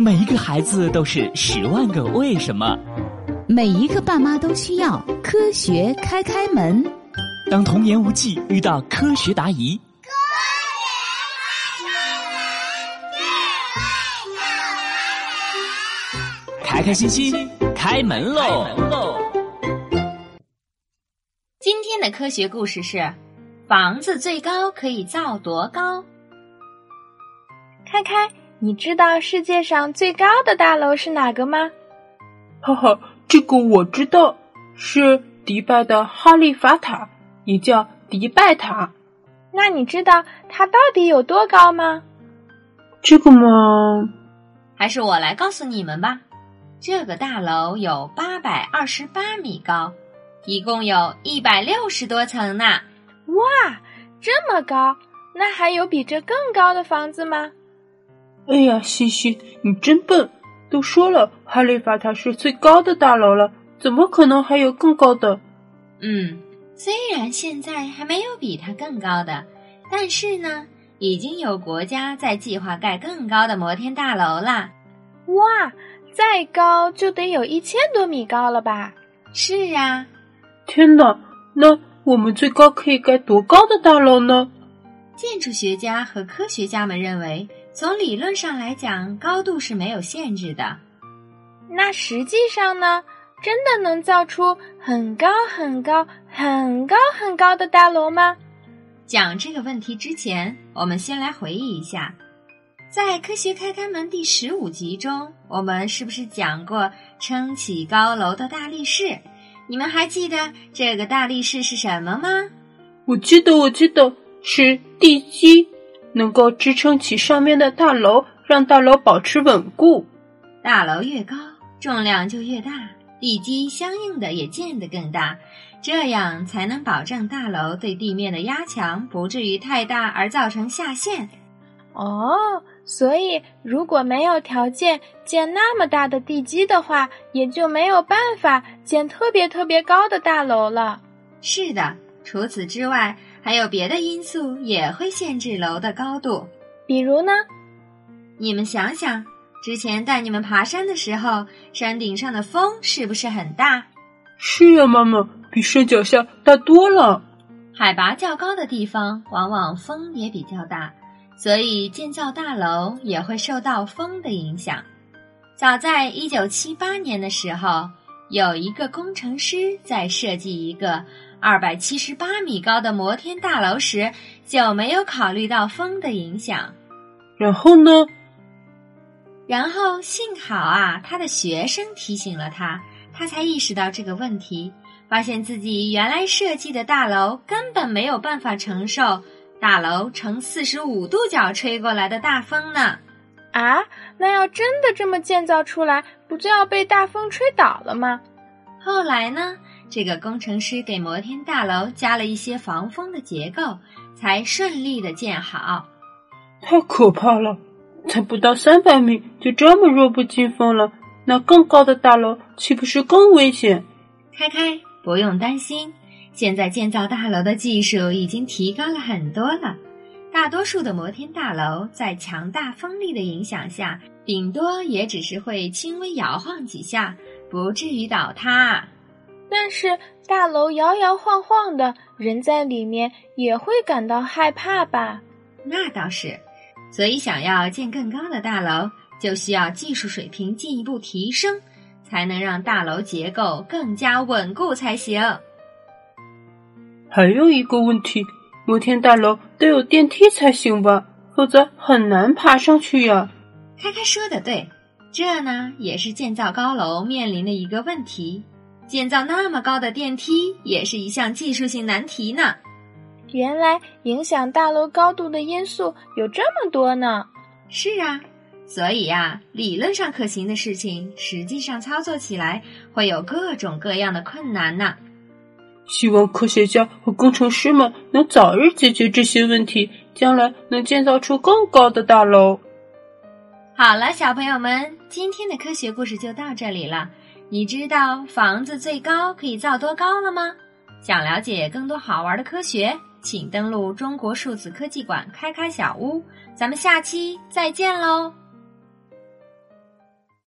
每一个孩子都是十万个为什么，每一个爸妈都需要科学开开门。当童言无忌遇到科学答疑，科学开开心心开门喽！今天的科学故事是：房子最高可以造多高？开开。你知道世界上最高的大楼是哪个吗？哈哈，这个我知道，是迪拜的哈利法塔，也叫迪拜塔。那你知道它到底有多高吗？这个嘛，还是我来告诉你们吧。这个大楼有八百二十八米高，一共有一百六十多层呢。哇，这么高！那还有比这更高的房子吗？哎呀，西西，你真笨！都说了，哈利法塔是最高的大楼了，怎么可能还有更高的？嗯，虽然现在还没有比它更高的，但是呢，已经有国家在计划盖更高的摩天大楼啦。哇，再高就得有一千多米高了吧？是啊。天哪，那我们最高可以盖多高的大楼呢？建筑学家和科学家们认为。从理论上来讲，高度是没有限制的。那实际上呢？真的能造出很高很高很高很高的大楼吗？讲这个问题之前，我们先来回忆一下，在《科学开开门》第十五集中，我们是不是讲过撑起高楼的大力士？你们还记得这个大力士是什么吗？我记得，我记得是地基。能够支撑起上面的大楼，让大楼保持稳固。大楼越高，重量就越大，地基相应的也建得更大，这样才能保证大楼对地面的压强不至于太大而造成下陷。哦，所以如果没有条件建那么大的地基的话，也就没有办法建特别特别高的大楼了。是的，除此之外。还有别的因素也会限制楼的高度，比如呢？你们想想，之前带你们爬山的时候，山顶上的风是不是很大？是呀，妈妈，比山脚下大多了。海拔较高的地方，往往风也比较大，所以建造大楼也会受到风的影响。早在一九七八年的时候，有一个工程师在设计一个。二百七十八米高的摩天大楼时，就没有考虑到风的影响。然后呢？然后幸好啊，他的学生提醒了他，他才意识到这个问题，发现自己原来设计的大楼根本没有办法承受大楼呈四十五度角吹过来的大风呢。啊，那要真的这么建造出来，不就要被大风吹倒了吗？后来呢？这个工程师给摩天大楼加了一些防风的结构，才顺利的建好。太可怕了！才不到三百米就这么弱不禁风了，那更高的大楼岂不是更危险？开开，不用担心，现在建造大楼的技术已经提高了很多了。大多数的摩天大楼在强大风力的影响下，顶多也只是会轻微摇晃几下，不至于倒塌。但是大楼摇摇晃晃的，人在里面也会感到害怕吧？那倒是，所以想要建更高的大楼，就需要技术水平进一步提升，才能让大楼结构更加稳固才行。还有一个问题，摩天大楼得有电梯才行吧？否则很难爬上去呀。开开说的对，这呢也是建造高楼面临的一个问题。建造那么高的电梯也是一项技术性难题呢。原来影响大楼高度的因素有这么多呢。是啊，所以呀，理论上可行的事情，实际上操作起来会有各种各样的困难呢。希望科学家和工程师们能早日解决这些问题，将来能建造出更高的大楼。好了，小朋友们，今天的科学故事就到这里了。你知道房子最高可以造多高了吗？想了解更多好玩的科学，请登录中国数字科技馆开开小屋。咱们下期再见喽！